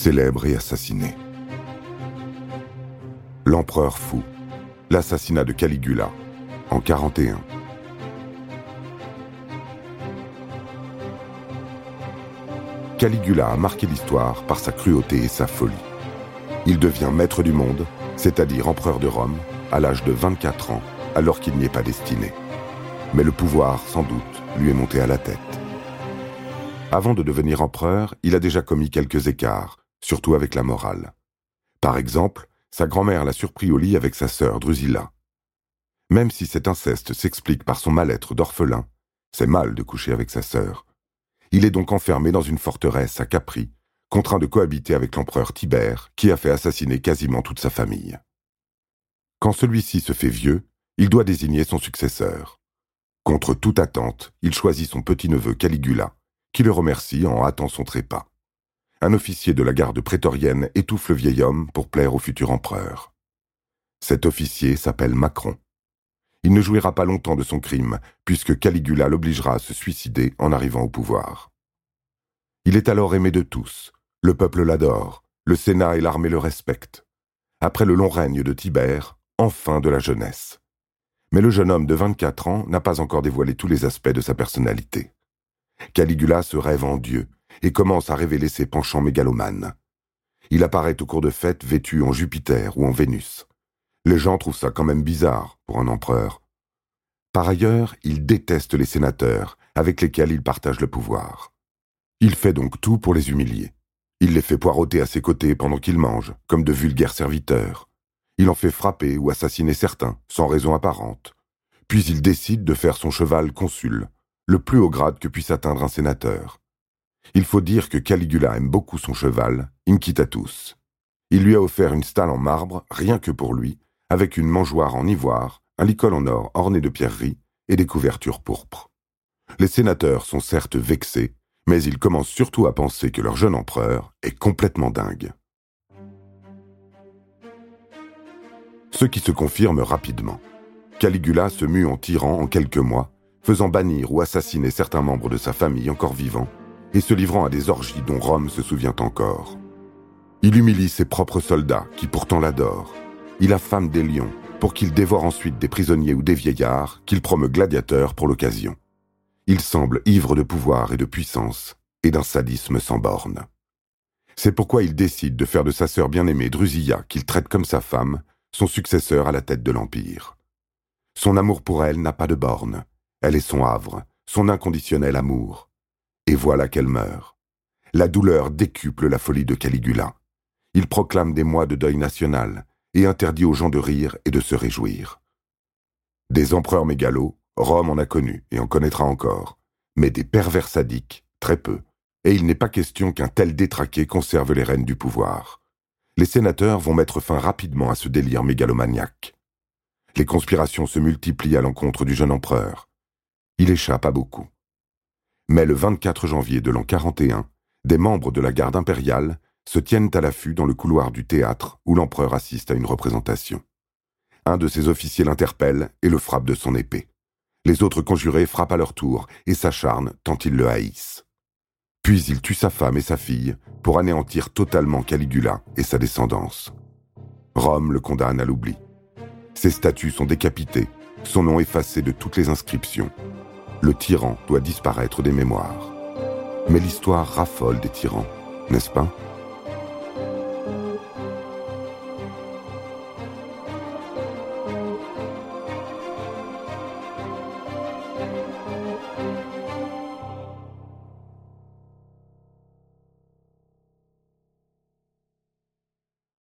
célèbre et assassiné. L'empereur fou, l'assassinat de Caligula, en 41. Caligula a marqué l'histoire par sa cruauté et sa folie. Il devient maître du monde, c'est-à-dire empereur de Rome, à l'âge de 24 ans, alors qu'il n'y est pas destiné. Mais le pouvoir, sans doute, lui est monté à la tête. Avant de devenir empereur, il a déjà commis quelques écarts, surtout avec la morale. Par exemple, sa grand-mère l'a surpris au lit avec sa sœur Drusilla. Même si cet inceste s'explique par son mal-être d'orphelin, c'est mal de coucher avec sa sœur. Il est donc enfermé dans une forteresse à Capri, contraint de cohabiter avec l'empereur Tibère, qui a fait assassiner quasiment toute sa famille. Quand celui-ci se fait vieux, il doit désigner son successeur. Contre toute attente, il choisit son petit-neveu Caligula, qui le remercie en hâtant son trépas un officier de la garde prétorienne étouffe le vieil homme pour plaire au futur empereur. Cet officier s'appelle Macron. Il ne jouira pas longtemps de son crime, puisque Caligula l'obligera à se suicider en arrivant au pouvoir. Il est alors aimé de tous, le peuple l'adore, le Sénat et l'armée le respectent. Après le long règne de Tibère, enfin de la jeunesse. Mais le jeune homme de 24 ans n'a pas encore dévoilé tous les aspects de sa personnalité. Caligula se rêve en Dieu et commence à révéler ses penchants mégalomanes. Il apparaît au cours de fêtes vêtu en Jupiter ou en Vénus. Les gens trouvent ça quand même bizarre pour un empereur. Par ailleurs, il déteste les sénateurs, avec lesquels il partage le pouvoir. Il fait donc tout pour les humilier. Il les fait poireauter à ses côtés pendant qu'ils mangent, comme de vulgaires serviteurs. Il en fait frapper ou assassiner certains, sans raison apparente. Puis il décide de faire son cheval consul, le plus haut grade que puisse atteindre un sénateur. Il faut dire que Caligula aime beaucoup son cheval, Incitatus. Il lui a offert une stalle en marbre, rien que pour lui, avec une mangeoire en ivoire, un licol en or orné de pierreries et des couvertures pourpres. Les sénateurs sont certes vexés, mais ils commencent surtout à penser que leur jeune empereur est complètement dingue. Ce qui se confirme rapidement. Caligula se mue en tyran en quelques mois, faisant bannir ou assassiner certains membres de sa famille encore vivants et se livrant à des orgies dont Rome se souvient encore. Il humilie ses propres soldats, qui pourtant l'adorent. Il affame des lions, pour qu'il dévore ensuite des prisonniers ou des vieillards, qu'il promeut gladiateurs pour l'occasion. Il semble ivre de pouvoir et de puissance, et d'un sadisme sans borne. C'est pourquoi il décide de faire de sa sœur bien-aimée Drusilla, qu'il traite comme sa femme, son successeur à la tête de l'Empire. Son amour pour elle n'a pas de borne. Elle est son havre, son inconditionnel amour et voilà qu'elle meurt. La douleur décuple la folie de Caligula. Il proclame des mois de deuil national et interdit aux gens de rire et de se réjouir. Des empereurs mégalos, Rome en a connu et en connaîtra encore, mais des pervers sadiques, très peu, et il n'est pas question qu'un tel détraqué conserve les rênes du pouvoir. Les sénateurs vont mettre fin rapidement à ce délire mégalomaniaque. Les conspirations se multiplient à l'encontre du jeune empereur. Il échappe à beaucoup. Mais le 24 janvier de l'an 41, des membres de la garde impériale se tiennent à l'affût dans le couloir du théâtre où l'empereur assiste à une représentation. Un de ses officiers l'interpelle et le frappe de son épée. Les autres conjurés frappent à leur tour et s'acharnent tant ils le haïssent. Puis il tue sa femme et sa fille pour anéantir totalement Caligula et sa descendance. Rome le condamne à l'oubli. Ses statues sont décapitées, son nom effacé de toutes les inscriptions, le tyran doit disparaître des mémoires. Mais l'histoire raffole des tyrans, n'est-ce pas?